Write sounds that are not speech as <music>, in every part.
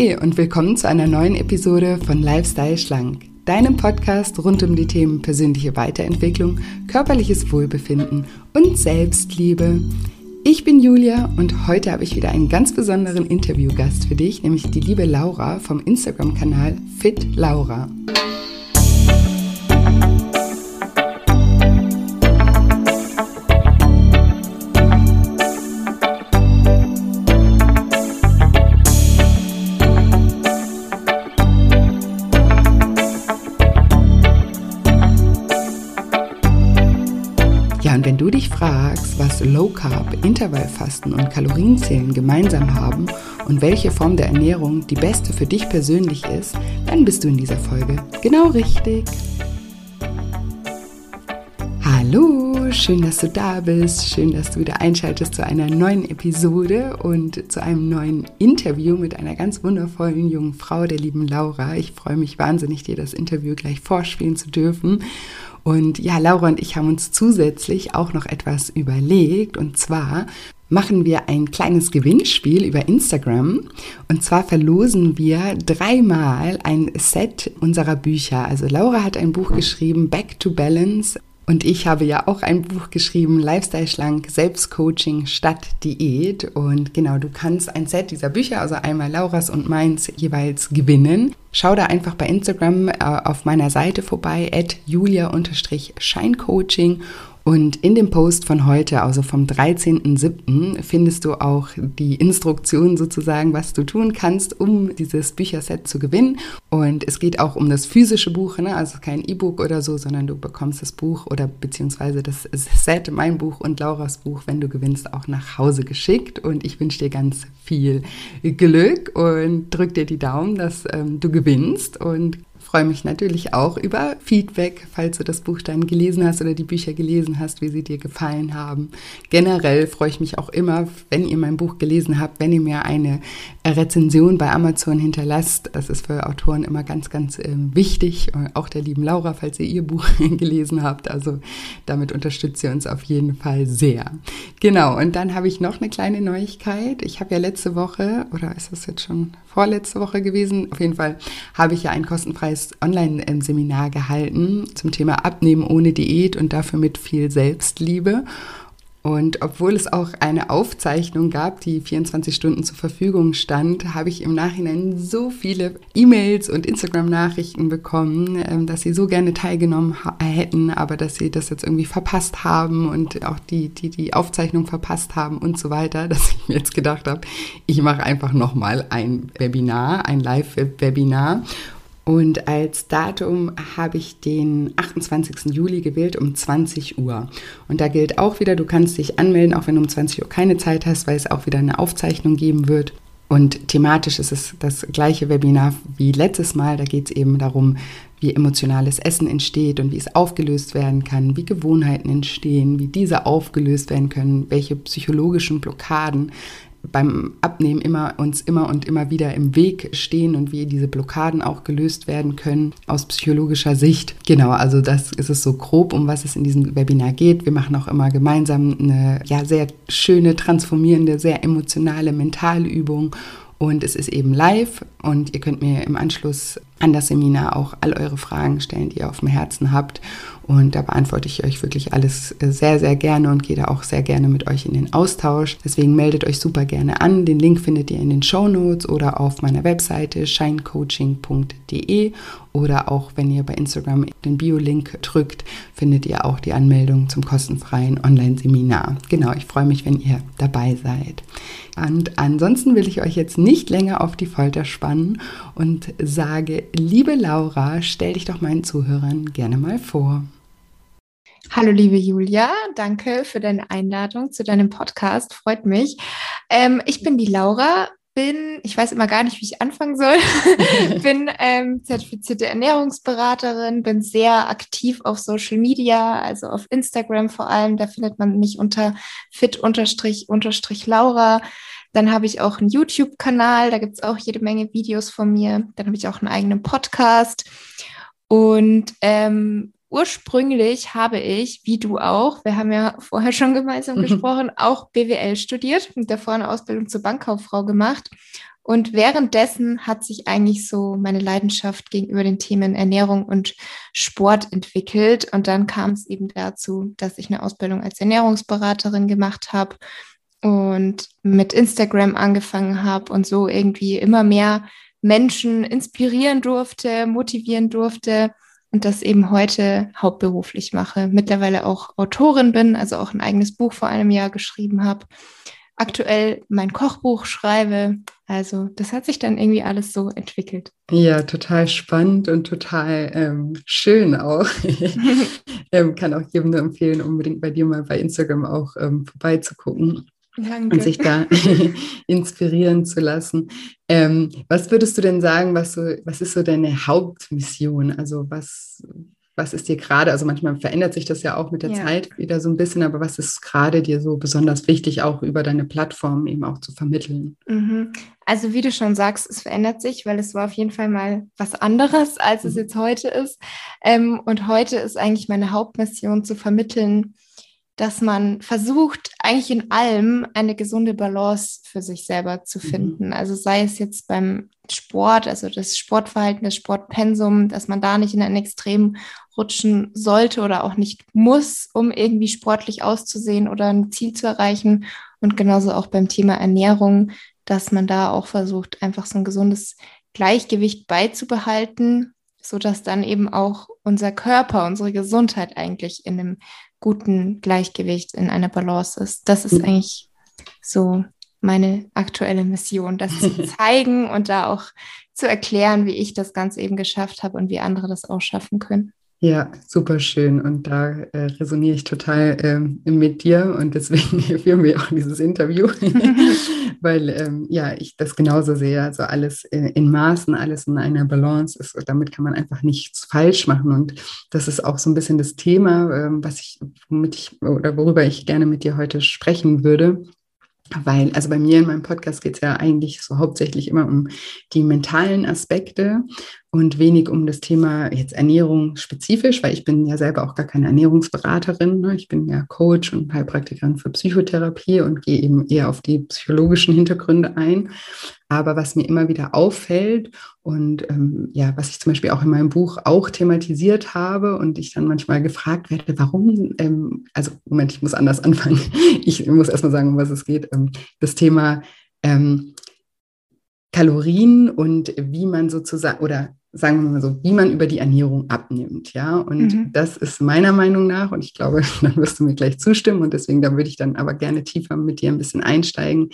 Hey und willkommen zu einer neuen Episode von Lifestyle Schlank, deinem Podcast rund um die Themen persönliche Weiterentwicklung, körperliches Wohlbefinden und Selbstliebe. Ich bin Julia und heute habe ich wieder einen ganz besonderen Interviewgast für dich, nämlich die liebe Laura vom Instagram-Kanal Fit Laura. Carb, Intervallfasten und Kalorienzählen gemeinsam haben und welche Form der Ernährung die beste für dich persönlich ist, dann bist du in dieser Folge genau richtig. Hallo, schön, dass du da bist. Schön, dass du wieder einschaltest zu einer neuen Episode und zu einem neuen Interview mit einer ganz wundervollen jungen Frau, der lieben Laura. Ich freue mich wahnsinnig, dir das Interview gleich vorspielen zu dürfen. Und ja, Laura und ich haben uns zusätzlich auch noch etwas überlegt. Und zwar machen wir ein kleines Gewinnspiel über Instagram. Und zwar verlosen wir dreimal ein Set unserer Bücher. Also Laura hat ein Buch geschrieben, Back to Balance. Und ich habe ja auch ein Buch geschrieben, Lifestyle Schlank, Selbstcoaching statt Diät. Und genau, du kannst ein Set dieser Bücher, also einmal Lauras und meins, jeweils gewinnen. Schau da einfach bei Instagram äh, auf meiner Seite vorbei, at julia-scheincoaching und in dem Post von heute, also vom 13.07., findest du auch die Instruktion sozusagen, was du tun kannst, um dieses Bücherset zu gewinnen. Und es geht auch um das physische Buch, ne? also kein E-Book oder so, sondern du bekommst das Buch oder beziehungsweise das Set, mein Buch und Lauras Buch, wenn du gewinnst, auch nach Hause geschickt. Und ich wünsche dir ganz viel Glück und drück dir die Daumen, dass ähm, du gewinnst. Und freue mich natürlich auch über Feedback, falls du das Buch dann gelesen hast oder die Bücher gelesen hast, wie sie dir gefallen haben. Generell freue ich mich auch immer, wenn ihr mein Buch gelesen habt, wenn ihr mir eine Rezension bei Amazon hinterlasst. Das ist für Autoren immer ganz, ganz äh, wichtig. Auch der lieben Laura, falls ihr ihr Buch <laughs> gelesen habt. Also damit unterstützt ihr uns auf jeden Fall sehr. Genau, und dann habe ich noch eine kleine Neuigkeit. Ich habe ja letzte Woche, oder ist das jetzt schon vorletzte Woche gewesen, auf jeden Fall habe ich ja ein kostenfreies Online-Seminar gehalten zum Thema Abnehmen ohne Diät und dafür mit viel Selbstliebe. Und obwohl es auch eine Aufzeichnung gab, die 24 Stunden zur Verfügung stand, habe ich im Nachhinein so viele E-Mails und Instagram-Nachrichten bekommen, ähm, dass sie so gerne teilgenommen hätten, aber dass sie das jetzt irgendwie verpasst haben und auch die, die die Aufzeichnung verpasst haben und so weiter, <laughs> dass ich mir jetzt gedacht habe, ich mache einfach nochmal ein Webinar, ein Live-Webinar und als Datum habe ich den 28. Juli gewählt um 20 Uhr. Und da gilt auch wieder, du kannst dich anmelden, auch wenn du um 20 Uhr keine Zeit hast, weil es auch wieder eine Aufzeichnung geben wird. Und thematisch ist es das gleiche Webinar wie letztes Mal. Da geht es eben darum, wie emotionales Essen entsteht und wie es aufgelöst werden kann, wie Gewohnheiten entstehen, wie diese aufgelöst werden können, welche psychologischen Blockaden beim Abnehmen immer uns immer und immer wieder im Weg stehen und wie diese Blockaden auch gelöst werden können aus psychologischer Sicht. Genau, also das ist es so grob, um was es in diesem Webinar geht. Wir machen auch immer gemeinsam eine ja sehr schöne, transformierende, sehr emotionale Mentalübung und es ist eben live und ihr könnt mir im Anschluss an das Seminar auch all eure Fragen stellen, die ihr auf dem Herzen habt. Und da beantworte ich euch wirklich alles äh, sehr, sehr gerne und gehe da auch sehr gerne mit euch in den Austausch. Deswegen meldet euch super gerne an. Den Link findet ihr in den Show Notes oder auf meiner Webseite shinecoaching.de oder auch wenn ihr bei Instagram den Bio-Link drückt, findet ihr auch die Anmeldung zum kostenfreien Online-Seminar. Genau, ich freue mich, wenn ihr dabei seid. Und ansonsten will ich euch jetzt nicht länger auf die Folter spannen und sage, liebe Laura, stell dich doch meinen Zuhörern gerne mal vor. Hallo liebe Julia, danke für deine Einladung zu deinem Podcast, freut mich. Ähm, ich bin die Laura, bin, ich weiß immer gar nicht, wie ich anfangen soll, <laughs> bin ähm, zertifizierte Ernährungsberaterin, bin sehr aktiv auf Social Media, also auf Instagram vor allem, da findet man mich unter fit-laura. Dann habe ich auch einen YouTube-Kanal, da gibt es auch jede Menge Videos von mir. Dann habe ich auch einen eigenen Podcast. Und ähm, ursprünglich habe ich, wie du auch, wir haben ja <laughs> vorher schon gemeinsam mhm. gesprochen, auch BWL studiert und davor eine Ausbildung zur Bankkauffrau gemacht Und währenddessen hat sich eigentlich so meine Leidenschaft gegenüber den Themen Ernährung und Sport entwickelt. Und dann kam es eben dazu, dass ich eine Ausbildung als Ernährungsberaterin gemacht habe und mit Instagram angefangen habe und so irgendwie immer mehr Menschen inspirieren durfte, motivieren durfte und das eben heute hauptberuflich mache. Mittlerweile auch Autorin bin, also auch ein eigenes Buch vor einem Jahr geschrieben habe. Aktuell mein Kochbuch schreibe. Also das hat sich dann irgendwie alles so entwickelt. Ja, total spannend und total ähm, schön auch. <laughs> <laughs> ähm, kann auch jedem nur empfehlen, unbedingt bei dir mal bei Instagram auch ähm, vorbeizugucken. Danke. und sich da <laughs> inspirieren zu lassen. Ähm, was würdest du denn sagen, was, so, was ist so deine Hauptmission? Also was, was ist dir gerade, also manchmal verändert sich das ja auch mit der ja. Zeit wieder so ein bisschen, aber was ist gerade dir so besonders wichtig, auch über deine Plattform eben auch zu vermitteln? Mhm. Also wie du schon sagst, es verändert sich, weil es war auf jeden Fall mal was anderes, als es mhm. jetzt heute ist. Ähm, und heute ist eigentlich meine Hauptmission zu vermitteln, dass man versucht, eigentlich in allem eine gesunde Balance für sich selber zu mhm. finden. Mhm. Also sei es jetzt beim Sport, also das Sportverhalten, das Sportpensum, dass man da nicht in ein Extrem rutschen sollte oder auch nicht muss, um irgendwie sportlich auszusehen oder ein Ziel zu erreichen. Und genauso auch beim Thema Ernährung, dass man da auch versucht, einfach so ein gesundes Gleichgewicht beizubehalten, sodass dann eben auch unser Körper, unsere Gesundheit eigentlich in einem guten Gleichgewicht, in einer Balance ist. Das ist mhm. eigentlich so meine aktuelle Mission, das zu <laughs> zeigen und da auch zu erklären, wie ich das Ganze eben geschafft habe und wie andere das auch schaffen können. Ja, super schön. Und da äh, resoniere ich total ähm, mit dir und deswegen <laughs> führen wir auch dieses Interview, <laughs> weil ähm, ja, ich das genauso sehe. Also alles in, in Maßen, alles in einer Balance ist. Damit kann man einfach nichts falsch machen. Und das ist auch so ein bisschen das Thema, ähm, was ich, womit ich oder worüber ich gerne mit dir heute sprechen würde. Weil, also bei mir in meinem Podcast geht es ja eigentlich so hauptsächlich immer um die mentalen Aspekte und wenig um das Thema jetzt Ernährung spezifisch, weil ich bin ja selber auch gar keine Ernährungsberaterin. Ne? Ich bin ja Coach und Heilpraktikerin für Psychotherapie und gehe eben eher auf die psychologischen Hintergründe ein. Aber was mir immer wieder auffällt und ähm, ja, was ich zum Beispiel auch in meinem Buch auch thematisiert habe und ich dann manchmal gefragt werde, warum, ähm, also Moment, ich muss anders <laughs> anfangen. Ich muss erstmal sagen, um was es geht. Ähm, das Thema ähm, Kalorien und wie man sozusagen, oder sagen wir mal so, wie man über die Ernährung abnimmt, ja. Und mhm. das ist meiner Meinung nach, und ich glaube, <laughs> dann wirst du mir gleich zustimmen, und deswegen, da würde ich dann aber gerne tiefer mit dir ein bisschen einsteigen,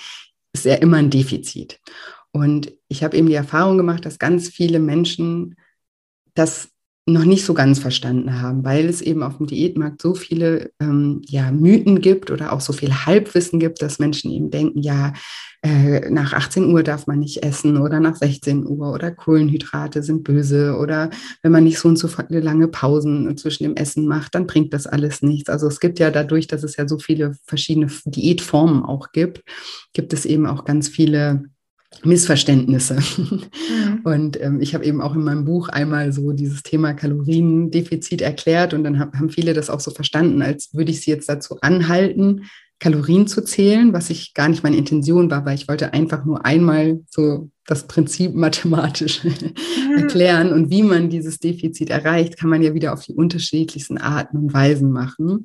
ist ja immer ein Defizit. Und ich habe eben die Erfahrung gemacht, dass ganz viele Menschen das noch nicht so ganz verstanden haben, weil es eben auf dem Diätmarkt so viele ähm, ja, Mythen gibt oder auch so viel Halbwissen gibt, dass Menschen eben denken, ja, äh, nach 18 Uhr darf man nicht essen oder nach 16 Uhr oder Kohlenhydrate sind böse oder wenn man nicht so und so lange Pausen zwischen dem Essen macht, dann bringt das alles nichts. Also es gibt ja dadurch, dass es ja so viele verschiedene Diätformen auch gibt, gibt es eben auch ganz viele Missverständnisse. Mhm. <laughs> Und ähm, ich habe eben auch in meinem Buch einmal so dieses Thema Kaloriendefizit erklärt und dann hab, haben viele das auch so verstanden, als würde ich sie jetzt dazu anhalten, Kalorien zu zählen, was ich gar nicht meine Intention war, weil ich wollte einfach nur einmal so das Prinzip <laughs> mathematisch mhm. erklären und wie man dieses Defizit erreicht, kann man ja wieder auf die unterschiedlichsten Arten und Weisen machen.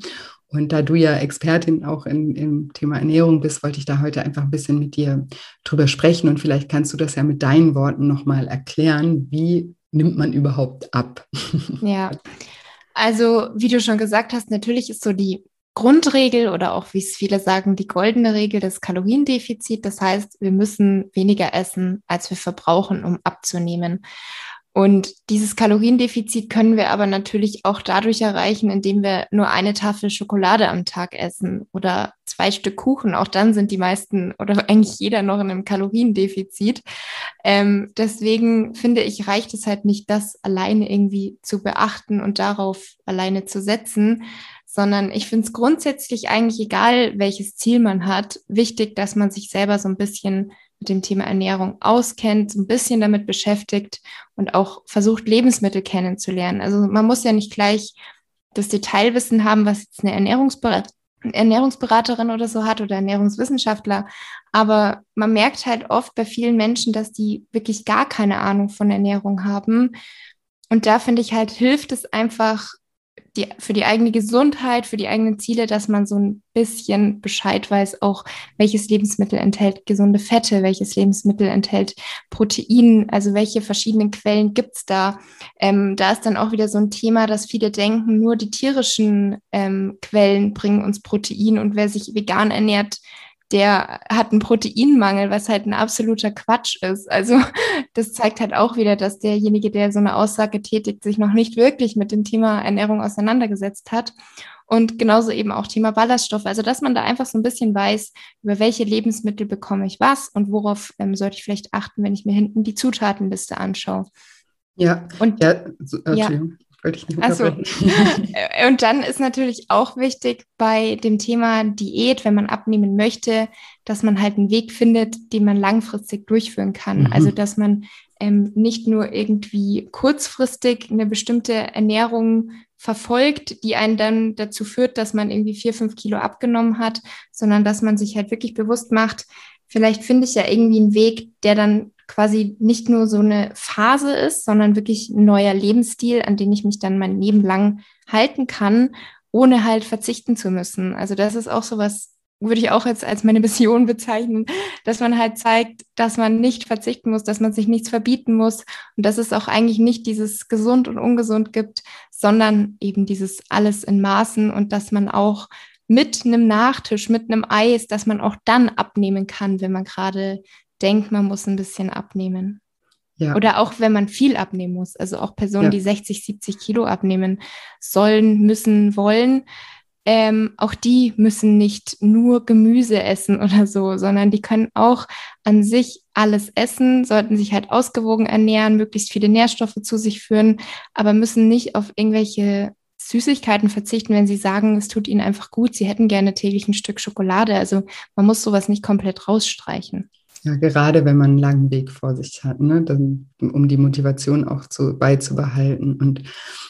Und da du ja Expertin auch in, im Thema Ernährung bist, wollte ich da heute einfach ein bisschen mit dir drüber sprechen. Und vielleicht kannst du das ja mit deinen Worten nochmal erklären. Wie nimmt man überhaupt ab? <laughs> Ja, also wie du schon gesagt hast, natürlich ist so die Grundregel oder auch, wie es viele sagen, die goldene Regel des Kaloriendefizit. Das heißt, wir müssen weniger essen, als wir verbrauchen, um abzunehmen. Und dieses Kaloriendefizit können wir aber natürlich auch dadurch erreichen, indem wir nur eine Tafel Schokolade am Tag essen oder zwei Stück Kuchen. Auch dann sind die meisten oder <laughs> eigentlich jeder noch in einem Kaloriendefizit. Ähm, deswegen finde ich, reicht es halt nicht, das alleine irgendwie zu beachten und darauf alleine zu setzen, sondern ich finde es grundsätzlich eigentlich egal, welches Ziel man hat, wichtig, dass man sich selber so ein bisschen mit dem Thema Ernährung auskennt, so ein bisschen damit beschäftigt und auch versucht, Lebensmittel kennenzulernen. Also man muss ja nicht gleich das Detailwissen haben, was jetzt eine Ernährungsberaterin Ernährungsberaterin oder so hat oder Ernährungswissenschaftler. Aber man merkt halt oft bei vielen Menschen, dass die wirklich gar keine Ahnung von Ernährung haben. Und da finde ich halt, hilft es einfach, die, für die eigene Gesundheit, für die eigenen Ziele, dass man so ein bisschen Bescheid weiß, auch welches Lebensmittel enthält gesunde Fette, welches Lebensmittel enthält Protein, also welche verschiedenen Quellen gibt's da. Ähm, da ist dann auch wieder so ein Thema, dass viele denken, nur die tierischen ähm, Quellen bringen uns Protein und wer sich vegan ernährt, der hat einen Proteinmangel, was halt ein absoluter Quatsch ist. Also <laughs> das zeigt halt auch wieder, dass derjenige, der so eine Aussage tätigt, sich noch nicht wirklich mit dem Thema Ernährung auseinandergesetzt hat. Und genauso eben auch Thema Ballaststoffe. Also dass man da einfach so ein bisschen weiß, über welche Lebensmittel bekomme ich was und worauf ähm, sollte ich vielleicht achten, wenn ich mir hinten die Zutatenliste anschaue. Ja, und ja, so, ja wollte ich nicht also, <laughs> Und dann ist natürlich auch wichtig bei dem Thema Diät, wenn man abnehmen möchte, dass man halt einen Weg findet, den man langfristig durchführen kann. Mhm. Also dass man ähm, nicht nur irgendwie kurzfristig eine bestimmte Ernährung verfolgt, die einen dann dazu führt, dass man irgendwie vier, fünf Kilo abgenommen hat, sondern dass man sich halt wirklich bewusst macht, vielleicht finde ich ja irgendwie einen Weg, der dann quasi nicht nur so eine Phase ist, sondern wirklich ein neuer Lebensstil, an den ich mich dann mein Leben lang halten kann, ohne halt verzichten zu müssen. Also das ist auch so was, würde ich auch jetzt als meine <laughs> Mission bezeichnen, dass man halt zeigt, dass man nicht verzichten muss, dass man sich nichts verbieten muss und dass es auch eigentlich nicht dieses gesund und ungesund gibt, sondern eben dieses alles in Maßen und dass man auch mit einem Nachtisch, mit einem Eis, dass man auch dann abnehmen kann, wenn man gerade denkt, man muss ein bisschen abnehmen. Ja. Oder auch wenn man viel abnehmen muss. Also auch Personen, ja. die 60, 70 Kilo abnehmen sollen, müssen, wollen. Ähm, auch die müssen nicht nur Gemüse essen <laughs> oder so, sondern die können auch an sich alles essen, sollten sich halt ausgewogen ernähren, möglichst viele Nährstoffe zu sich führen, aber müssen nicht auf irgendwelche Süßigkeiten verzichten, wenn sie sagen, es tut ihnen einfach gut, sie hätten gerne täglich ein Stück Schokolade. Also man muss sowas nicht komplett rausstreichen. Ja, gerade wenn man einen langen Weg vor sich hat, ne, dann, um die Motivation auch zu, beizubehalten. Und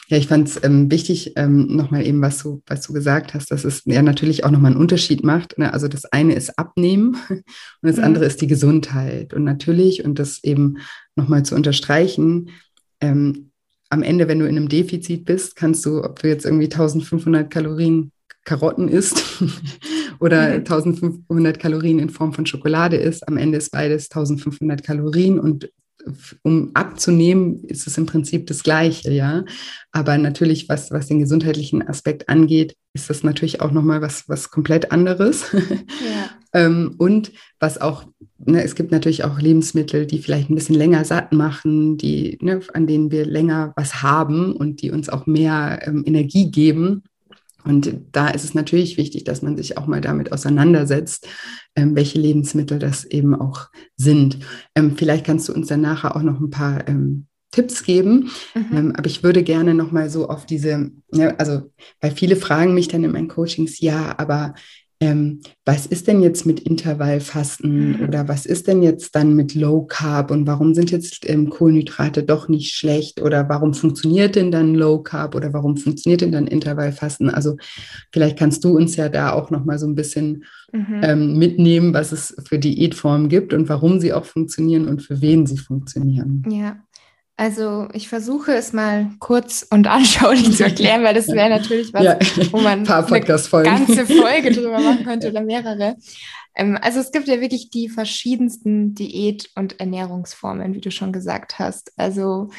ja, ich fand es ähm, wichtig, ähm, nochmal eben, was du, was du gesagt hast, dass es ja natürlich auch nochmal einen Unterschied macht. Ne? Also das eine ist Abnehmen <laughs> und das mhm. andere ist die Gesundheit. Und natürlich, und das eben nochmal zu unterstreichen, ähm, am Ende, wenn du in einem Defizit bist, kannst du, ob du jetzt irgendwie 1500 Kalorien Karotten isst <laughs> oder mhm. 1500 Kalorien in Form von Schokolade isst. Am Ende ist beides 1500 Kalorien und um abzunehmen, ist es im Prinzip das Gleiche, ja. Aber natürlich, was, was den gesundheitlichen Aspekt angeht, ist das natürlich auch nochmal was, was komplett anderes. Ja. <laughs> ähm, und was auch, ne, es gibt natürlich auch Lebensmittel, die vielleicht ein bisschen länger satt machen, die, ne, an denen wir länger was haben und die uns auch mehr ähm, Energie geben. Und da ist es natürlich wichtig, dass man sich auch mal damit auseinandersetzt, ähm, welche Lebensmittel das eben auch sind. Ähm, vielleicht kannst du uns dann nachher auch noch ein paar ähm, Tipps geben. Mhm. Ähm, aber ich würde gerne noch mal so auf diese, ja, also weil viele fragen mich dann in meinen Coachings, ja, aber ähm, was ist denn jetzt mit Intervallfasten oder was ist denn jetzt dann mit Low Carb und warum sind jetzt ähm, Kohlenhydrate doch nicht schlecht oder warum funktioniert denn dann Low Carb oder warum funktioniert denn dann Intervallfasten? Also vielleicht kannst du uns ja da auch noch mal so ein bisschen mhm. ähm, mitnehmen, was es für Diätformen gibt und warum sie auch funktionieren und für wen sie funktionieren. Ja, also ich versuche es mal kurz und <laughs> anschaulich zu erklären, weil das wäre natürlich was, ja, wo man eine ganze Folge <laughs> drüber machen könnte oder mehrere. Ähm, also es gibt ja wirklich die verschiedensten Diät- und Ernährungsformen, wie du schon gesagt hast. Also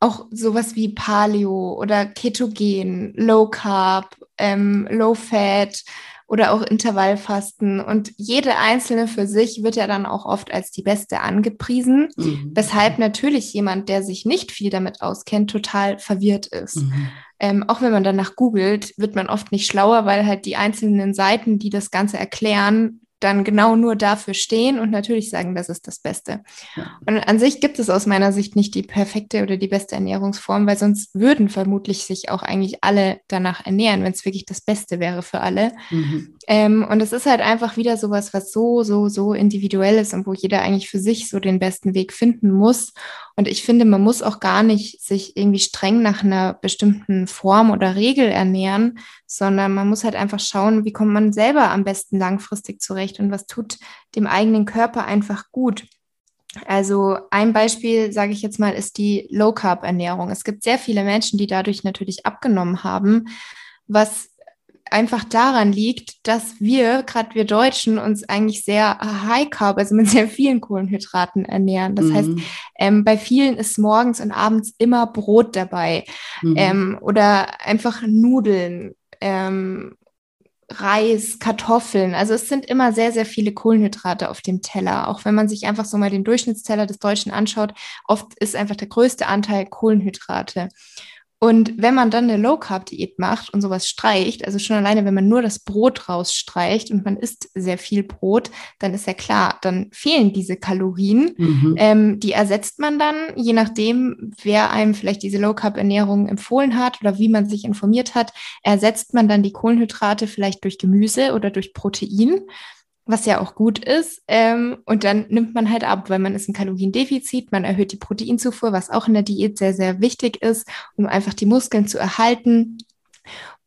auch sowas wie Paleo oder Ketogen, Low Carb, ähm, Low Fat oder auch Intervallfasten. Und jede einzelne für sich wird ja dann auch oft als die beste angepriesen, mhm. weshalb natürlich jemand, der sich nicht viel damit auskennt, total verwirrt ist. Mhm. Ähm, auch wenn man danach googelt, wird man oft nicht schlauer, weil halt die einzelnen Seiten, die das Ganze erklären, dann genau nur dafür stehen und natürlich sagen, das ist das Beste. Ja. Und an sich gibt es aus meiner Sicht nicht die perfekte oder die beste Ernährungsform, weil sonst würden vermutlich sich auch eigentlich alle danach ernähren, wenn es wirklich das Beste wäre für alle. Mhm. Ähm, und es ist halt einfach wieder sowas, was so, so, so individuell ist und wo jeder eigentlich für sich so den besten Weg finden muss. Und ich finde, man muss auch gar nicht sich irgendwie streng nach einer bestimmten Form oder Regel ernähren, sondern man muss halt einfach schauen, wie kommt man selber am besten langfristig zurecht und was tut dem eigenen Körper einfach gut. Also ein Beispiel, sage ich jetzt mal, ist die Low-Carb-Ernährung. Es gibt sehr viele Menschen, die dadurch natürlich abgenommen haben, was einfach daran liegt, dass wir, gerade wir Deutschen, uns eigentlich sehr high carb, also mit sehr vielen Kohlenhydraten ernähren. Das mhm. heißt, ähm, bei vielen ist morgens und abends immer Brot dabei mhm. ähm, oder einfach Nudeln. Ähm, Reis, Kartoffeln. Also es sind immer sehr, sehr viele Kohlenhydrate auf dem Teller. Auch wenn man sich einfach so mal den Durchschnittsteller des Deutschen anschaut, oft ist einfach der größte Anteil Kohlenhydrate. Und wenn man dann eine Low-Carb-Diät macht und sowas streicht, also schon alleine, wenn man nur das Brot rausstreicht und man isst sehr viel Brot, dann ist ja klar, dann fehlen diese Kalorien. Mhm. Ähm, die ersetzt man dann, je nachdem, wer einem vielleicht diese Low-Carb-Ernährung empfohlen hat oder wie man sich informiert hat, ersetzt man dann die Kohlenhydrate vielleicht durch Gemüse oder durch Protein was ja auch gut ist. Ähm, und dann nimmt man halt ab, weil man ist ein Kaloriendefizit, man erhöht die Proteinzufuhr, was auch in der Diät sehr, sehr wichtig ist, um einfach die Muskeln zu erhalten.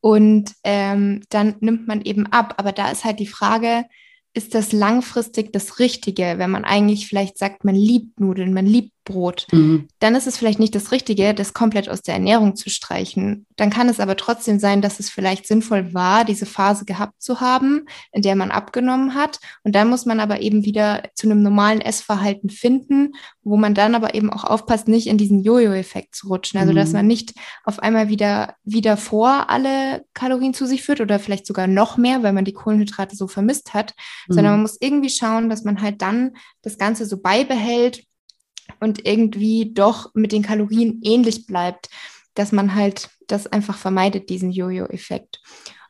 Und ähm, dann nimmt man eben ab. Aber da ist halt die Frage, ist das langfristig das Richtige, wenn man eigentlich vielleicht sagt, man liebt Nudeln, man liebt Brot, mhm. dann ist es vielleicht nicht das Richtige, das komplett aus der Ernährung zu streichen. Dann kann es aber trotzdem sein, dass es vielleicht sinnvoll war, diese Phase gehabt zu haben, in der man abgenommen hat. Und dann muss man aber eben wieder zu einem normalen Essverhalten finden, wo man dann aber eben auch aufpasst, nicht in diesen Jojo-Effekt zu rutschen. Also, mhm. dass man nicht auf einmal wieder, wieder vor alle Kalorien zu sich führt oder vielleicht sogar noch mehr, weil man die Kohlenhydrate so vermisst hat, mhm. sondern man muss irgendwie schauen, dass man halt dann das Ganze so beibehält und irgendwie doch mit den Kalorien ähnlich bleibt, dass man halt das einfach vermeidet, diesen Jojo-Effekt.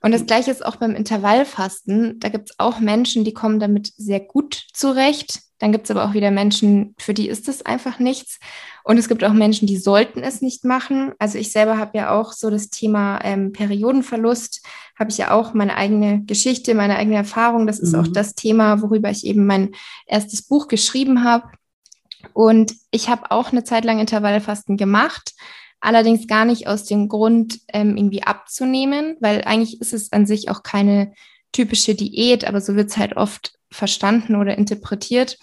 Und das gleiche ist auch beim Intervallfasten. Da gibt es auch Menschen, die kommen damit sehr gut zurecht. Dann gibt es aber auch wieder Menschen, für die ist es einfach nichts. Und es gibt auch Menschen, die sollten es nicht machen. Also ich selber habe ja auch so das Thema ähm, Periodenverlust, habe ich ja auch meine eigene Geschichte, meine eigene Erfahrung. Das ist mhm. auch das Thema, worüber ich eben mein erstes Buch geschrieben habe. Und ich habe auch eine Zeit lang Intervallfasten gemacht, allerdings gar nicht aus dem Grund, ähm, irgendwie abzunehmen, weil eigentlich ist es an sich auch keine typische Diät, aber so wird es halt oft verstanden oder interpretiert.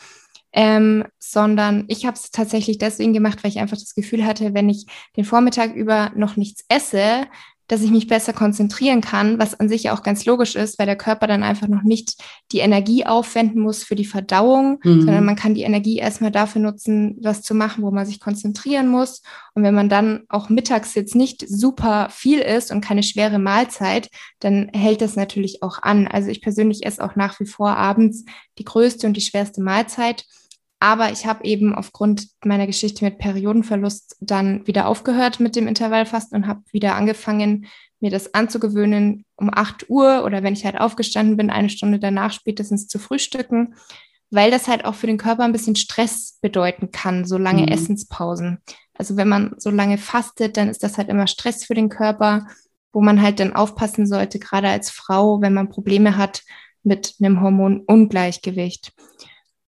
Ähm, sondern ich habe es tatsächlich deswegen gemacht, weil ich einfach das Gefühl hatte, wenn ich den Vormittag über noch nichts esse, dass ich mich besser konzentrieren kann, was an sich ja auch ganz logisch ist, weil der Körper dann einfach noch nicht die Energie aufwenden muss für die Verdauung, mhm. sondern man kann die Energie erstmal dafür nutzen, was zu machen, wo man sich konzentrieren muss. Und wenn man dann auch mittags jetzt nicht super viel isst und keine schwere Mahlzeit, dann hält das natürlich auch an. Also ich persönlich esse auch nach wie vor abends die größte und die schwerste Mahlzeit. Aber ich habe eben aufgrund meiner Geschichte mit Periodenverlust dann wieder aufgehört mit dem Intervallfasten und habe wieder angefangen, mir das anzugewöhnen, um 8 Uhr oder wenn ich halt aufgestanden bin, eine Stunde danach spätestens zu frühstücken, weil das halt auch für den Körper ein bisschen Stress bedeuten kann, so lange mhm. Essenspausen. Also wenn man so lange fastet, dann ist das halt immer Stress für den Körper, wo man halt dann aufpassen sollte, gerade als Frau, wenn man Probleme hat mit einem Hormonungleichgewicht.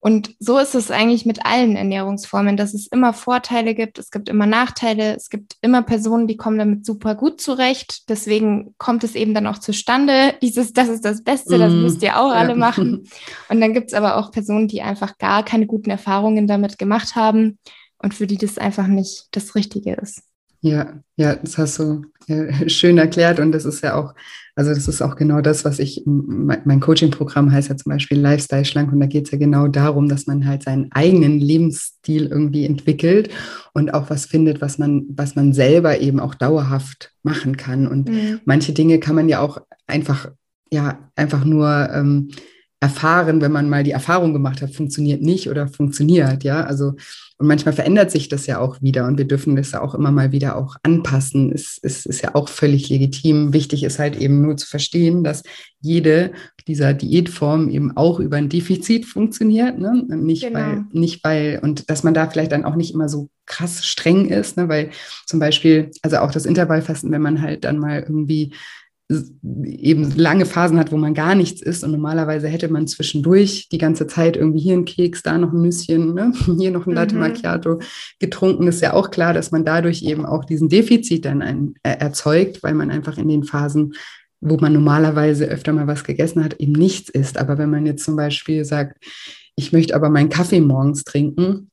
Und so ist es eigentlich mit allen Ernährungsformen, dass es immer Vorteile gibt, es gibt immer Nachteile, es gibt immer Personen, die kommen damit super gut zurecht. Deswegen kommt es eben dann auch zustande, <laughs> dieses, das ist das Beste, das mm, müsst ihr auch ja. alle machen. <laughs> Und dann gibt es aber auch Personen, die einfach gar keine guten Erfahrungen damit gemacht haben und für die das einfach nicht das Richtige ist. Ja, ja, das hast du ja, schön erklärt und das ist ja auch, also das ist auch genau das, was ich, mein Coaching-Programm heißt ja zum Beispiel Lifestyle schlank und da geht es ja genau darum, dass man halt seinen eigenen Lebensstil irgendwie entwickelt und auch was findet, was man, was man selber eben auch dauerhaft machen kann. Und mhm. manche Dinge kann man ja auch einfach, ja, einfach nur ähm, erfahren, wenn man mal die Erfahrung gemacht hat, funktioniert nicht oder funktioniert, ja. Also und manchmal verändert sich das ja auch wieder und wir dürfen das ja auch immer mal wieder auch anpassen. Es, es ist ja auch völlig legitim. Wichtig ist halt eben nur zu verstehen, dass jede dieser Diätformen eben auch über ein Defizit funktioniert. Ne? Nicht, genau. weil, nicht weil, und dass man da vielleicht dann auch nicht immer so krass streng ist, ne? weil zum Beispiel, also auch das Intervallfasten, wenn man halt dann mal irgendwie eben lange Phasen hat, wo man gar nichts isst und normalerweise hätte man zwischendurch die ganze Zeit irgendwie hier ein Keks, da noch ein Nüsschen, ne? <laughs> hier noch ein Latte mhm. Macchiato getrunken, ist ja auch klar, dass man dadurch eben auch diesen Defizit dann ein, äh, erzeugt, weil man einfach in den Phasen, wo man normalerweise öfter mal was gegessen hat, eben nichts isst. Aber wenn man jetzt zum Beispiel sagt, ich möchte aber meinen Kaffee morgens trinken,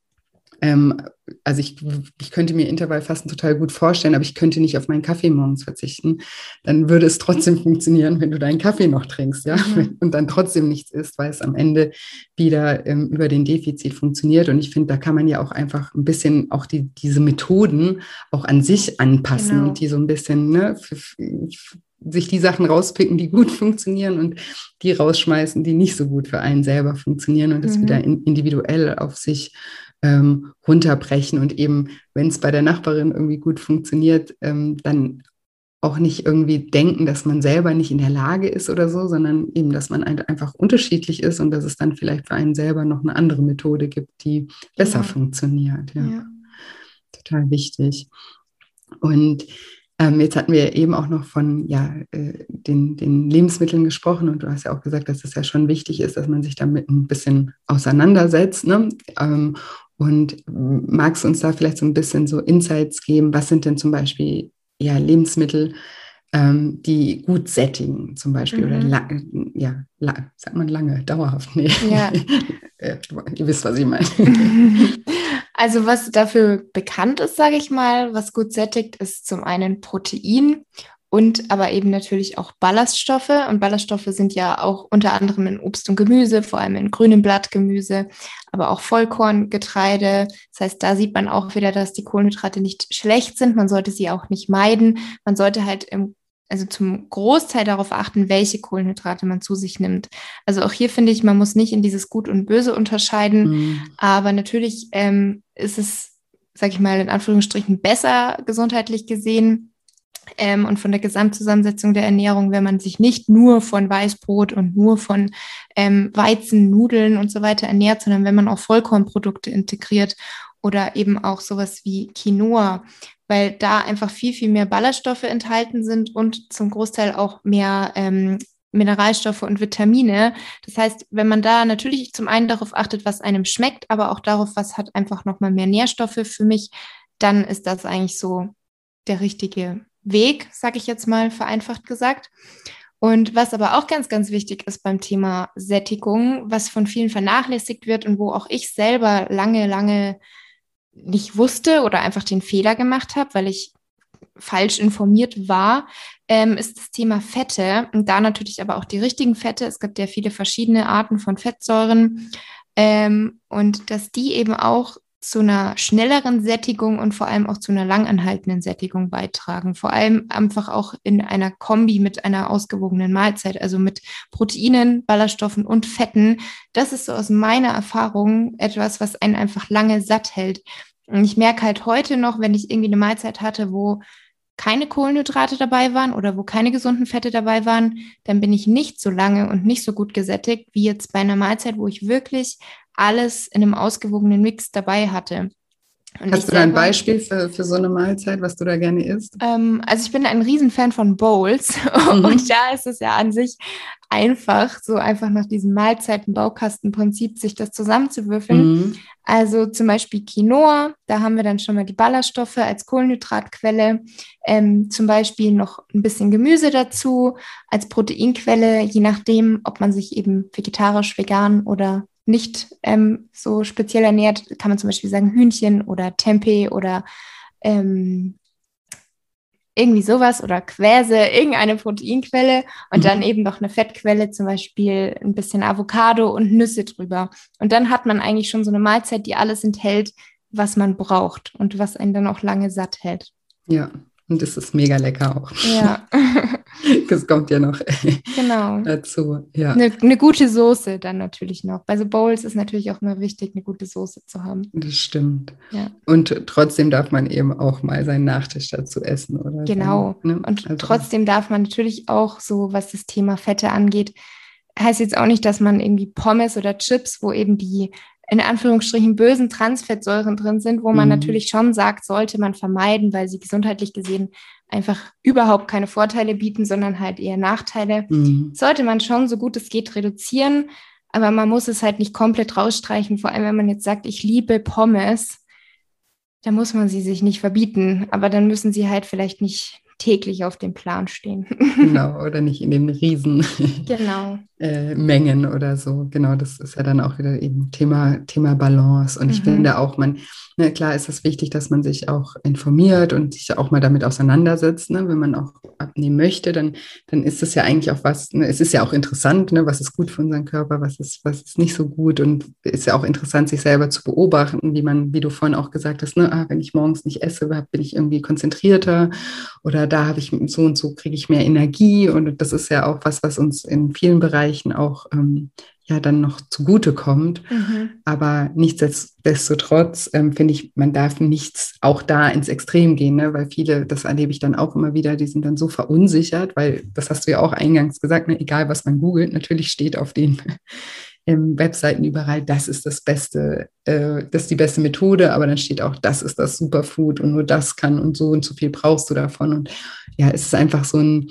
ähm, also ich, ich könnte mir Intervallfasten total gut vorstellen, aber ich könnte nicht auf meinen Kaffee morgens verzichten. Dann würde es trotzdem <laughs> funktionieren, wenn du deinen Kaffee noch trinkst, ja, mhm. <laughs> und dann trotzdem nichts isst, weil es am Ende wieder ähm, über den Defizit funktioniert. Und ich finde, da kann man ja auch einfach ein bisschen auch die, diese Methoden auch an sich anpassen genau. und die so ein bisschen ne, für, für, sich die Sachen rauspicken, die gut funktionieren und die rausschmeißen, die nicht so gut für einen selber funktionieren und das mhm. wieder in, individuell auf sich ähm, runterbrechen und eben, wenn es bei der Nachbarin irgendwie gut funktioniert, ähm, dann auch nicht irgendwie denken, dass man selber nicht in der Lage ist oder so, sondern eben, dass man einfach unterschiedlich ist und dass es dann vielleicht für einen selber noch eine andere Methode gibt, die besser ja. funktioniert. Ja. ja. Total wichtig. Und ähm, jetzt hatten wir eben auch noch von ja, äh, den, den Lebensmitteln gesprochen und du hast ja auch gesagt, dass es ja schon wichtig ist, dass man sich damit ein bisschen auseinandersetzt. Ne? Ähm, und magst du uns da vielleicht so ein bisschen so Insights geben? Was sind denn zum Beispiel ja, Lebensmittel, ähm, die gut sättigen, zum Beispiel? Mhm. Oder lang, ja, lang, sagt man lange, dauerhaft? Nee. Ja. <laughs> Ihr wisst, was ich meine. <laughs> <laughs> Also was dafür bekannt ist, sage ich mal, was gut sättigt, ist zum einen Protein und aber eben natürlich auch Ballaststoffe. Und Ballaststoffe sind ja auch unter anderem in Obst und Gemüse, vor allem in grünem Blattgemüse, aber auch Vollkorngetreide. Das heißt, da sieht man auch wieder, dass die Kohlenhydrate nicht schlecht sind. Man sollte sie auch nicht meiden. Man sollte halt im also zum Großteil darauf achten, welche Kohlenhydrate man zu sich nimmt. Also auch hier finde ich, man muss nicht in dieses Gut und Böse unterscheiden, mhm. aber natürlich ähm, ist es, sage ich mal, in Anführungsstrichen besser gesundheitlich gesehen, ähm, und von der Gesamtzusammensetzung der Ernährung, wenn man sich nicht nur von Weißbrot und nur von ähm, Weizen, Nudeln und so weiter ernährt, sondern wenn man auch Vollkornprodukte integriert oder eben auch sowas wie Quinoa, weil da einfach viel, viel mehr Ballaststoffe enthalten sind und zum Großteil auch mehr ähm, Mineralstoffe und Vitamine. Das heißt, wenn man da natürlich zum einen darauf achtet, was einem schmeckt, aber auch darauf, was hat einfach nochmal mehr Nährstoffe für mich, dann ist das eigentlich so der richtige Weg, sage ich jetzt mal vereinfacht gesagt. Und was aber auch ganz, ganz wichtig ist beim Thema Sättigung, was von vielen vernachlässigt wird und wo auch ich selber lange, lange nicht wusste oder einfach den Fehler gemacht habe, weil ich falsch informiert war, ähm, ist das Thema Fette. Und da natürlich aber auch die richtigen Fette. Es gibt ja viele verschiedene Arten von Fettsäuren. Ähm, und dass die eben auch zu einer schnelleren Sättigung und vor allem auch zu einer langanhaltenden Sättigung beitragen. Vor allem einfach auch in einer Kombi mit einer ausgewogenen Mahlzeit, also mit Proteinen, Ballaststoffen und Fetten. Das ist so aus meiner Erfahrung etwas, was einen einfach lange satt hält. Und ich merke halt heute noch, wenn ich irgendwie eine Mahlzeit hatte, wo keine Kohlenhydrate dabei waren oder wo keine gesunden Fette dabei waren, dann bin ich nicht so lange und nicht so gut gesättigt wie jetzt bei einer Mahlzeit, wo ich wirklich alles in einem ausgewogenen Mix dabei hatte. Und Hast du da ein Beispiel für, für so eine Mahlzeit, was du da gerne isst? Ähm, also ich bin ein Riesenfan von Bowls <laughs> mhm. und da ist es ja an sich einfach, so einfach nach diesem Mahlzeiten-Baukastenprinzip sich das zusammenzuwürfeln. Mhm. Also zum Beispiel Quinoa, da haben wir dann schon mal die Ballaststoffe als Kohlenhydratquelle, ähm, zum Beispiel noch ein bisschen Gemüse dazu als Proteinquelle, je nachdem, ob man sich eben vegetarisch, vegan oder nicht ähm, so speziell ernährt, kann man zum Beispiel sagen Hühnchen oder Tempeh oder ähm, irgendwie sowas oder Quäse, irgendeine Proteinquelle und mhm. dann eben noch eine Fettquelle, zum Beispiel ein bisschen Avocado und Nüsse drüber. Und dann hat man eigentlich schon so eine Mahlzeit, die alles enthält, was man braucht und was einen dann auch lange satt hält. Ja, und das ist mega lecker auch. Ja. <laughs> <laughs> das kommt ja noch <laughs> genau. dazu. Ja. Eine, eine, gute Soße dann natürlich noch. Bei so Bowls ist natürlich auch immer wichtig, eine gute Soße zu haben. Das stimmt. Ja. Und trotzdem darf man eben auch mal seinen Nachtisch dazu essen, oder? Genau. So, ne? Und also. trotzdem darf man natürlich auch so, was das Thema Fette angeht, heißt jetzt auch nicht, dass man irgendwie Pommes oder Chips, wo eben die in Anführungsstrichen bösen Transfettsäuren drin sind, wo man mhm. natürlich schon sagt, sollte man vermeiden, weil sie gesundheitlich gesehen einfach überhaupt keine Vorteile bieten, sondern halt eher Nachteile. Mhm. Sollte man schon so gut es geht reduzieren, aber man muss es halt nicht komplett rausstreichen, vor allem wenn man jetzt sagt, ich liebe Pommes, da muss man sie sich nicht verbieten, aber dann müssen sie halt vielleicht nicht täglich auf dem Plan stehen. <laughs> <laughs> genau, oder nicht in den riesen <laughs> genau. äh, Mengen oder so. Genau, das ist ja dann auch wieder eben Thema, Thema Balance. Und mhm. ich finde auch, man, ne, klar ist es wichtig, dass man sich auch informiert und sich auch mal damit auseinandersetzt. Ne? Wenn man auch abnehmen möchte, dann, dann ist es ja eigentlich auch was, ne? es ist ja auch interessant, ne? was ist gut für unseren Körper, was ist, was ist nicht so gut. Und ist ja auch interessant, sich selber zu beobachten, wie man, wie du vorhin auch gesagt hast, ne? ah, wenn ich morgens nicht esse, bin ich irgendwie konzentrierter oder da habe ich so und so kriege ich mehr Energie. Und das ist ja auch was, was uns in vielen Bereichen auch ähm, ja dann noch zugute kommt. Mhm. Aber nichtsdestotrotz ähm, finde ich, man darf nichts auch da ins Extrem gehen, ne? weil viele, das erlebe ich dann auch immer wieder, die sind dann so verunsichert, weil das hast du ja auch eingangs gesagt, ne? egal was man googelt, natürlich steht auf den ähm, Webseiten überall, das ist das Beste, äh, das ist die beste Methode, aber dann steht auch, das ist das Superfood und nur das kann und so und so viel brauchst du davon. Und ja, es ist einfach so ein,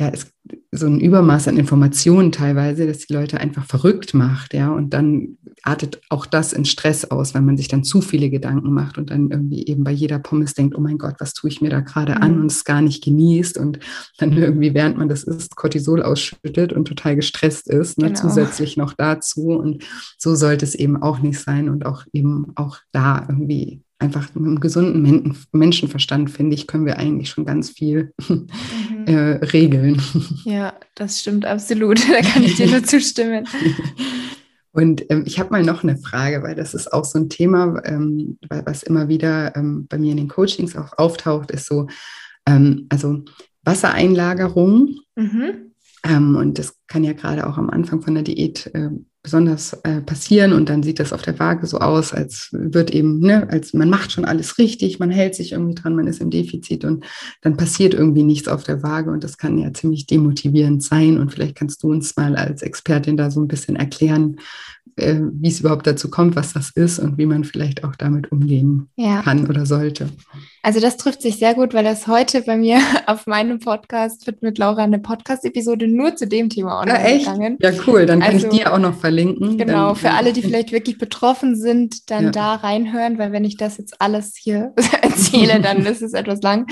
ja, es, so ein Übermaß an Informationen teilweise, dass die Leute einfach verrückt macht, ja, und dann artet auch das in Stress aus, wenn man sich dann zu viele Gedanken macht und dann irgendwie eben bei jeder Pommes denkt, oh mein Gott, was tue ich mir da gerade mhm. an und es gar nicht genießt und dann irgendwie, während man das isst, Cortisol ausschüttet und total gestresst ist, ne, genau. zusätzlich noch dazu und so sollte es eben auch nicht sein und auch eben auch da irgendwie einfach mit einem gesunden Menschenverstand, finde ich, können wir eigentlich schon ganz viel mhm. äh, regeln. Ja, das stimmt absolut. <laughs> Da kann ich dir nur zustimmen. <laughs> Und ähm, ich habe mal noch eine Frage, weil das ist auch so ein Thema, ähm, was immer wieder ähm, bei mir in den Coachings auch auftaucht, ist so, ähm, also Wassereinlagerung. Mhm. Ähm, und das kann ja gerade auch am Anfang von der Diät äh, besonders äh, passieren und dann sieht das auf der Waage so aus, als wird eben, ne, als man macht schon alles richtig, man hält sich irgendwie dran, man ist im Defizit und dann passiert irgendwie nichts auf der Waage und das kann ja ziemlich demotivierend sein und vielleicht kannst du uns mal als Expertin da so ein bisschen erklären, äh, wie es überhaupt dazu kommt, was das ist und wie man vielleicht auch damit umgehen ja. kann oder sollte. Also das trifft sich sehr gut, weil das heute bei mir <laughs> auf meinem Podcast wird mit Laura eine Podcast-Episode nur zu dem Thema online ja, echt? gegangen. Ja, cool. Dann kann also, ich die auch noch verlinken. Genau, dann, für alle, die vielleicht wirklich betroffen sind, dann ja. da reinhören, weil wenn ich das jetzt alles hier <laughs> erzähle, dann <laughs> ist es etwas lang.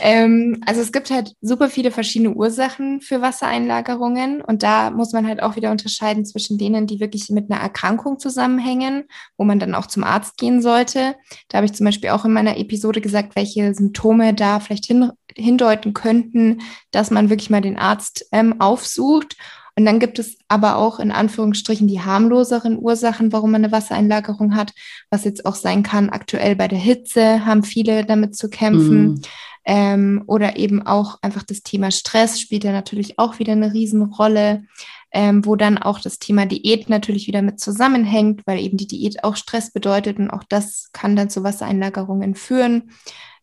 Ähm, also es gibt halt super viele verschiedene Ursachen für Wassereinlagerungen und da muss man halt auch wieder unterscheiden zwischen denen, die wirklich mit einer Erkrankung zusammenhängen, wo man dann auch zum Arzt gehen sollte. Da habe ich zum Beispiel auch in meiner Episode gesagt, welche Symptome da vielleicht hin, hindeuten könnten, dass man wirklich mal den Arzt ähm, aufsucht. Und dann gibt es aber auch in Anführungsstrichen die harmloseren Ursachen, warum man eine Wassereinlagerung hat, was jetzt auch sein kann, aktuell bei der Hitze haben viele damit zu kämpfen. Mhm. Ähm, oder eben auch einfach das Thema Stress spielt ja natürlich auch wieder eine Riesenrolle ähm, wo dann auch das Thema Diät natürlich wieder mit zusammenhängt, weil eben die Diät auch Stress bedeutet und auch das kann dann zu Wassereinlagerungen führen.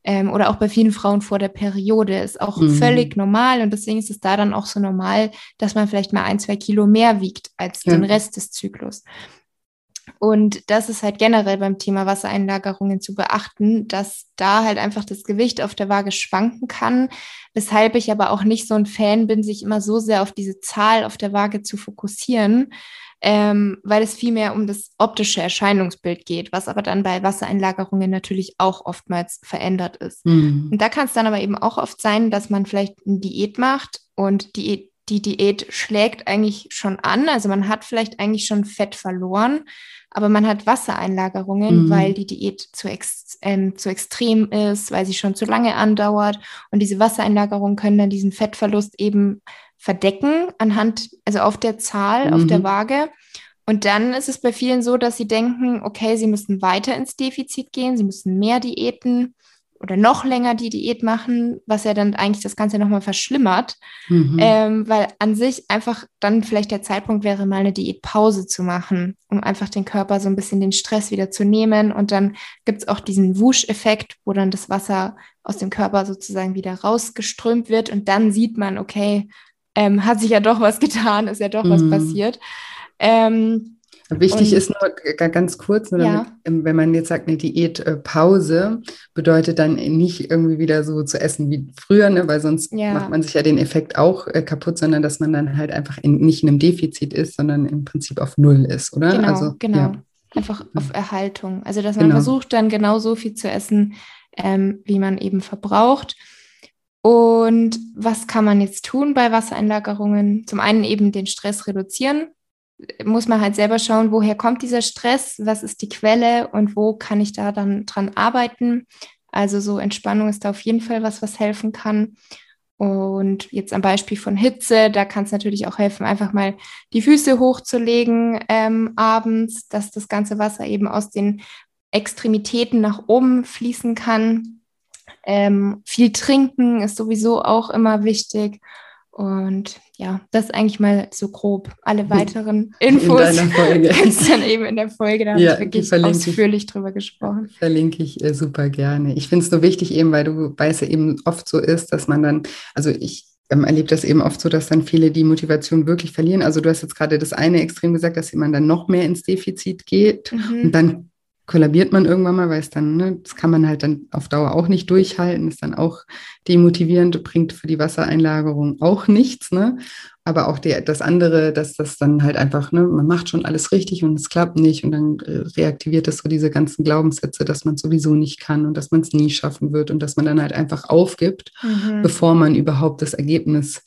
Ähm, oder auch bei vielen Frauen vor der Periode ist auch mhm. völlig normal und deswegen ist es da dann auch so normal, dass man vielleicht mal ein, zwei Kilo mehr wiegt als ja. den Rest des Zyklus. Und das ist halt generell beim Thema Wassereinlagerungen zu beachten, dass da halt einfach das Gewicht auf der Waage schwanken kann, weshalb ich aber auch nicht so ein Fan bin, sich immer so sehr auf diese Zahl auf der Waage zu fokussieren, ähm, weil es vielmehr um das optische Erscheinungsbild geht, was aber dann bei Wassereinlagerungen natürlich auch oftmals verändert ist. Mhm. Und da kann es dann aber eben auch oft sein, dass man vielleicht eine Diät macht und die die Diät schlägt eigentlich schon an. Also man hat vielleicht eigentlich schon Fett verloren, aber man hat Wassereinlagerungen, mhm. weil die Diät zu, ex, ähm, zu extrem ist, weil sie schon zu lange andauert. Und diese Wassereinlagerungen können dann diesen Fettverlust eben verdecken anhand, also auf der Zahl, mhm. auf der mhm. Waage. Und dann ist es bei vielen so, dass sie denken, okay, sie müssen weiter ins Defizit gehen, sie müssen mehr Diäten oder noch länger die Diät machen, was ja dann eigentlich das Ganze nochmal verschlimmert, mhm. ähm, weil an sich einfach dann vielleicht der Zeitpunkt wäre, mal eine Diätpause zu machen, um einfach den Körper so ein bisschen den Stress wieder zu nehmen. Und dann gibt es auch diesen Wusch-Effekt, wo dann das Wasser aus dem Körper sozusagen wieder rausgeströmt wird und dann sieht man, okay, ähm, hat sich ja doch was getan, ist ja doch mhm. was passiert. Ähm, Wichtig und, ist nur ganz kurz, nur damit, ja. Ähm, wenn man jetzt sagt, eine Diätpause bedeutet dann nicht irgendwie wieder so zu essen wie früher, ne? weil sonst ja. macht man sich ja den Effekt auch äh, kaputt, sondern dass man dann halt einfach in, nicht in einem Defizit ist, sondern im Prinzip auf Null ist, oder? Genau, also, genau. Ja. Einfach auf Erhaltung. Also dass man genau. versucht dann genau so viel zu essen, ähm, wie man eben verbraucht. Und was kann man jetzt tun bei Wassereinlagerungen? Zum einen eben den Stress reduzieren, muss man halt selber schauen, woher kommt dieser Stress, was ist die Quelle und wo kann ich da dann dran arbeiten. Also so Entspannung ist da auf jeden Fall was, was helfen kann. Und jetzt am Beispiel von Hitze, da kann es natürlich auch helfen, einfach mal die Füße hochzulegen ähm, abends, dass das ganze Wasser eben aus den Extremitäten nach oben fließen kann. Ähm, viel trinken ist sowieso auch immer wichtig. Und ja, das ist eigentlich mal so grob. Alle weiteren Infos in <laughs> kannst dann eben in der Folge, da ja, habe ich wirklich ausführlich ich, drüber gesprochen. Verlinke ich äh, super gerne. Ich finde es nur wichtig eben, weil du weißt ja eben oft so ist, dass man dann, also ich ähm, erlebe das eben oft so, dass dann viele die Motivation wirklich verlieren. Also du hast jetzt gerade das eine Extrem gesagt, dass jemand dann noch mehr ins Defizit geht mhm. und dann kollabiert man irgendwann mal, weil es dann, ne, das kann man halt dann auf Dauer auch nicht durchhalten, ist dann auch demotivierend, bringt für die Wassereinlagerung auch nichts, ne? Aber auch der, das andere, dass das dann halt einfach, ne, man macht schon alles richtig und es klappt nicht und dann äh, reaktiviert es so diese ganzen Glaubenssätze, dass man es sowieso nicht kann und dass man es nie schaffen wird und dass man dann halt einfach aufgibt, mhm. bevor man überhaupt das Ergebnis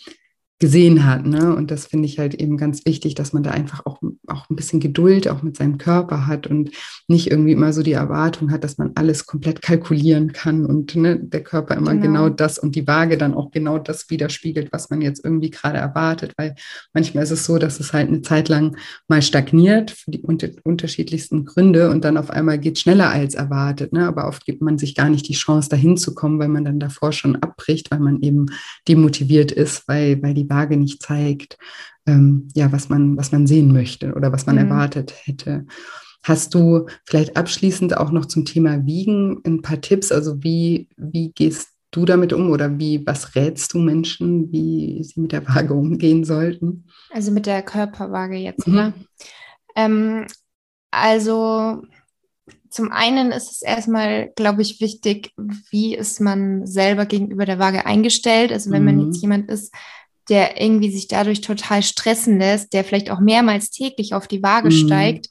gesehen hat. Ne? Und das finde ich halt eben ganz wichtig, dass man da einfach auch, auch ein bisschen Geduld auch mit seinem Körper hat und nicht irgendwie immer so die Erwartung hat, dass man alles komplett kalkulieren kann und ne, der Körper immer genau. genau das und die Waage dann auch genau das widerspiegelt, was man jetzt irgendwie gerade erwartet. Weil manchmal ist es so, dass es halt eine Zeit lang mal stagniert für die unter unterschiedlichsten Gründe und dann auf einmal geht schneller als erwartet. Ne? Aber oft gibt man sich gar nicht die Chance, dahin zu kommen, weil man dann davor schon abbricht, weil man eben demotiviert ist, weil, weil die Waage nicht zeigt, ähm, ja, was man, was man sehen möchte oder was man mhm. erwartet hätte. Hast du vielleicht abschließend auch noch zum Thema Wiegen ein paar Tipps? Also wie, wie gehst du damit um oder wie, was rätst du Menschen, wie sie mit der Waage umgehen sollten? Also mit der Körperwaage jetzt, mhm. ne? Ähm, also zum einen ist es erstmal, glaube ich, wichtig, wie ist man selber gegenüber der Waage eingestellt. Also wenn mhm. man jetzt jemand ist, der irgendwie sich dadurch total stressen lässt, der vielleicht auch mehrmals täglich auf die Waage mhm. steigt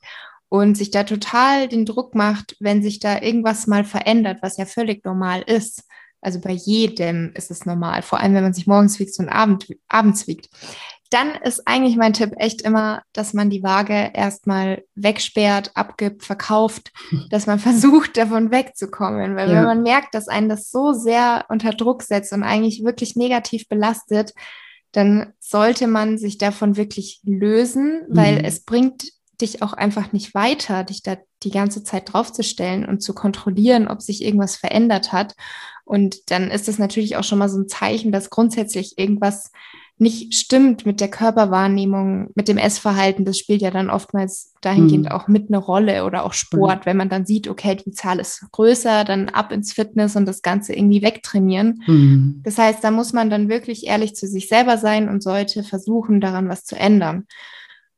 und sich da total den Druck macht, wenn sich da irgendwas mal verändert, was ja völlig normal ist. Also bei jedem ist es normal, vor allem wenn man sich morgens wiegt und abend, abends wiegt. Dann ist eigentlich mein Tipp echt immer, dass man die Waage erstmal wegsperrt, abgibt, verkauft, <laughs> dass man versucht, davon wegzukommen. Weil ja. wenn man merkt, dass einen das so sehr unter Druck setzt und eigentlich wirklich negativ belastet, dann sollte man sich davon wirklich lösen, weil mhm. es bringt dich auch einfach nicht weiter, dich da die ganze Zeit draufzustellen und zu kontrollieren, ob sich irgendwas verändert hat. Und dann ist das natürlich auch schon mal so ein Zeichen, dass grundsätzlich irgendwas nicht stimmt mit der Körperwahrnehmung, mit dem Essverhalten, das spielt ja dann oftmals dahingehend mhm. auch mit eine Rolle oder auch Sport, mhm. wenn man dann sieht, okay, die Zahl ist größer, dann ab ins Fitness und das Ganze irgendwie wegtrainieren. Mhm. Das heißt, da muss man dann wirklich ehrlich zu sich selber sein und sollte versuchen, daran was zu ändern.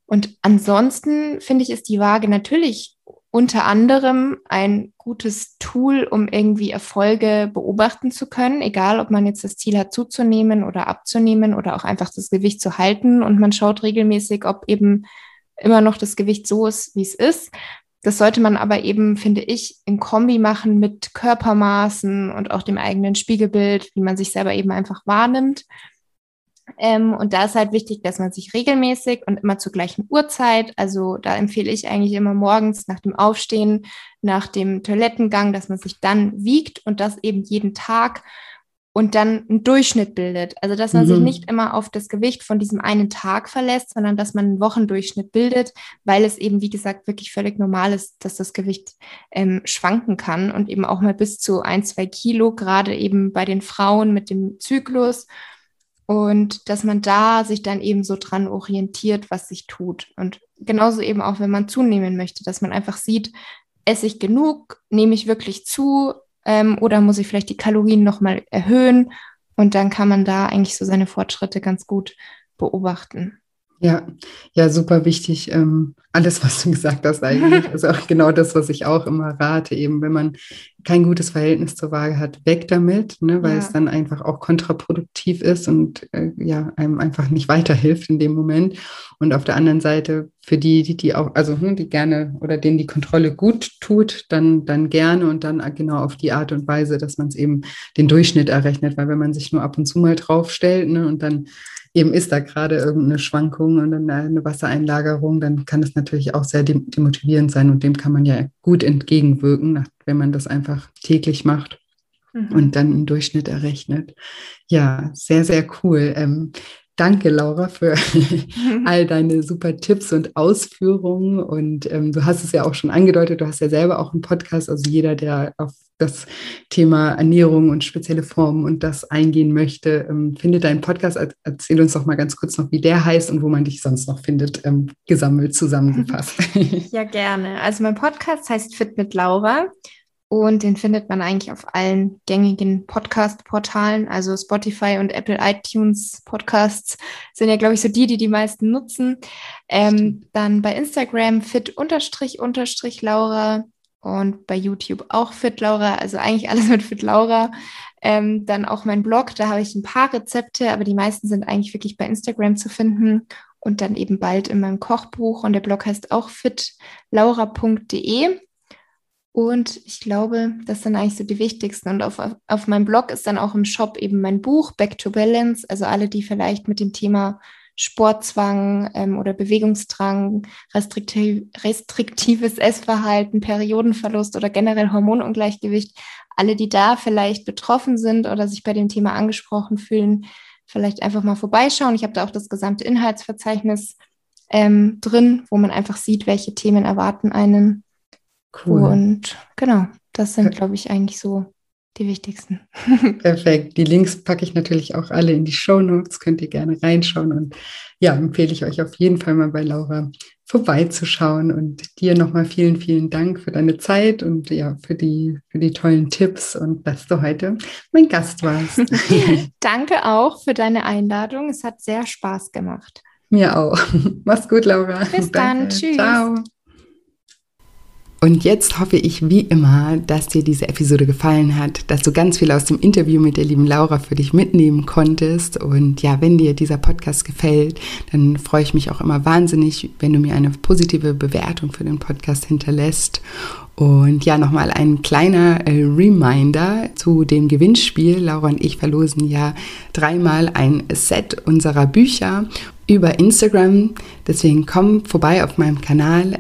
Und ansonsten finde ich, ist die Waage natürlich unter anderem ein gutes Tool, um irgendwie Erfolge beobachten zu können, egal ob man jetzt das Ziel hat, zuzunehmen oder abzunehmen oder auch einfach das Gewicht zu halten. Und man schaut regelmäßig, ob eben immer noch das Gewicht so ist, wie es ist. Das sollte man aber eben, finde ich, in Kombi machen mit Körpermaßen und auch dem eigenen Spiegelbild, wie man sich selber eben einfach wahrnimmt. Ähm, und da ist halt wichtig, dass man sich regelmäßig und immer zur gleichen Uhrzeit, also da empfehle ich eigentlich immer morgens nach dem Aufstehen, nach dem Toilettengang, dass man sich dann wiegt und das eben jeden Tag. und dann einen Durchschnitt bildet. Also dass man mhm. sich nicht immer auf das Gewicht von diesem einen Tag verlässt, sondern dass man einen Wochendurchschnitt bildet, weil es eben, wie gesagt, wirklich völlig normal ist, dass das Gewicht ähm, schwanken kann und eben auch mal bis zu ein, zwei Kilo, gerade eben bei den Frauen mit dem Zyklus. Und dass man da sich dann eben so dran orientiert, was sich tut. Und genauso eben auch, wenn man zunehmen möchte, dass man einfach sieht, esse ich genug, nehme ich wirklich zu, ähm, oder muss ich vielleicht die Kalorien nochmal erhöhen? Und dann kann man da eigentlich so seine Fortschritte ganz gut beobachten. Ja, ja, super wichtig. Ähm, alles, was du gesagt hast, eigentlich. Also auch genau das, was ich auch immer rate, eben, wenn man kein gutes Verhältnis zur Waage hat, weg damit, ne, weil ja. es dann einfach auch kontraproduktiv ist und äh, ja, einem einfach nicht weiterhilft in dem Moment. Und auf der anderen Seite, für die, die, die auch, also hm, die gerne oder denen die Kontrolle gut tut, dann, dann gerne und dann genau auf die Art und Weise, dass man es eben den Durchschnitt errechnet, weil wenn man sich nur ab und zu mal draufstellt ne, und dann eben ist da gerade irgendeine Schwankung und eine Wassereinlagerung, dann kann es natürlich auch sehr demotivierend sein und dem kann man ja gut entgegenwirken, wenn man das einfach täglich macht mhm. und dann einen Durchschnitt errechnet. Ja, sehr, sehr cool. Ähm, Danke, Laura, für <laughs> all deine super Tipps und Ausführungen. Und ähm, du hast es ja auch schon angedeutet, du hast ja selber auch einen Podcast. Also jeder, der auf das Thema Ernährung und spezielle Formen und das eingehen möchte, ähm, findet deinen Podcast. Erzähl uns doch mal ganz kurz noch, wie der heißt und wo man dich sonst noch findet, ähm, gesammelt, zusammengefasst. <laughs> Ja, gerne. Also mein Podcast heißt Fit mit Laura. Und den findet man eigentlich auf allen gängigen Podcast-Portalen. Also Spotify und Apple iTunes Podcasts sind ja, glaube ich, so die, die die meisten nutzen. Ähm, dann bei Instagram fit-laura und bei YouTube auch fit Laura. Also eigentlich alles mit fit Laura. Ähm, dann auch mein Blog, da habe ich ein paar Rezepte, aber die meisten sind eigentlich wirklich bei Instagram zu finden und dann eben bald in meinem Kochbuch. Und der Blog heißt auch fitlaura.de. Und ich glaube, das sind eigentlich so die wichtigsten. Und auf, auf meinem Blog ist dann auch im Shop eben mein Buch Back to Balance. Also alle, die vielleicht mit dem Thema Sportzwang ähm, oder Bewegungsdrang, restriktiv, restriktives Essverhalten, Periodenverlust oder generell Hormonungleichgewicht, alle, die da vielleicht betroffen sind oder sich bei dem Thema angesprochen fühlen, vielleicht einfach mal vorbeischauen. Ich habe da auch das gesamte Inhaltsverzeichnis ähm, drin, wo man einfach sieht, welche Themen erwarten einen Cool. Und genau, das sind, glaube ich, eigentlich so die wichtigsten. <laughs> Perfekt. Die Links packe ich natürlich auch alle in die Show Notes. Könnt ihr gerne reinschauen. Und ja, empfehle ich euch auf jeden Fall mal bei Laura vorbeizuschauen. Und dir nochmal vielen, vielen Dank für deine Zeit und ja, für die, für die tollen Tipps und dass du heute mein Gast warst. <laughs> <laughs> Danke auch für deine Einladung. Es hat sehr Spaß gemacht. Mir auch. Mach's gut, Laura. Bis Danke. dann. Tschüss. Ciao. Und jetzt hoffe ich wie immer, dass dir diese Episode gefallen hat, dass du ganz viel aus dem Interview mit der lieben Laura für dich mitnehmen konntest. Und ja, wenn dir dieser Podcast gefällt, dann freue ich mich auch immer wahnsinnig, wenn du mir eine positive Bewertung für den Podcast hinterlässt. Und ja, nochmal ein kleiner äh, Reminder zu dem Gewinnspiel. Laura und ich verlosen ja dreimal ein Set unserer Bücher über Instagram. Deswegen komm vorbei auf meinem Kanal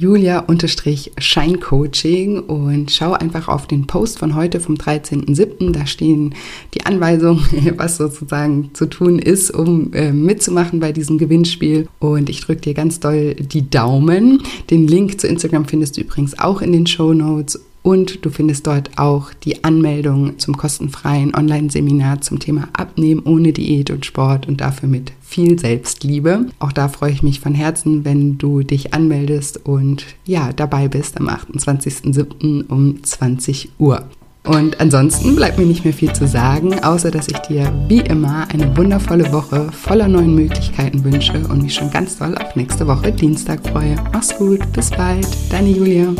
Julia-Scheincoaching und schau einfach auf den Post von heute vom 13.07. Da stehen die Anweisungen, <laughs> was sozusagen zu tun ist, um äh, mitzumachen bei diesem Gewinnspiel. Und ich drücke dir ganz doll die Daumen. Den Link zu Instagram findest du übrigens auch in den Show Notes. Und du findest dort auch die Anmeldung zum kostenfreien Online-Seminar zum Thema Abnehmen ohne Diät und Sport und dafür mit viel Selbstliebe. Auch da freue ich mich von Herzen, wenn du dich anmeldest und ja, dabei bist am 28.07. um 20 Uhr. Und ansonsten bleibt mir nicht mehr viel zu sagen, außer dass ich dir wie immer eine wundervolle Woche voller neuen Möglichkeiten wünsche und mich schon ganz doll auf nächste Woche Dienstag freue. Mach's gut, bis bald, deine Julia.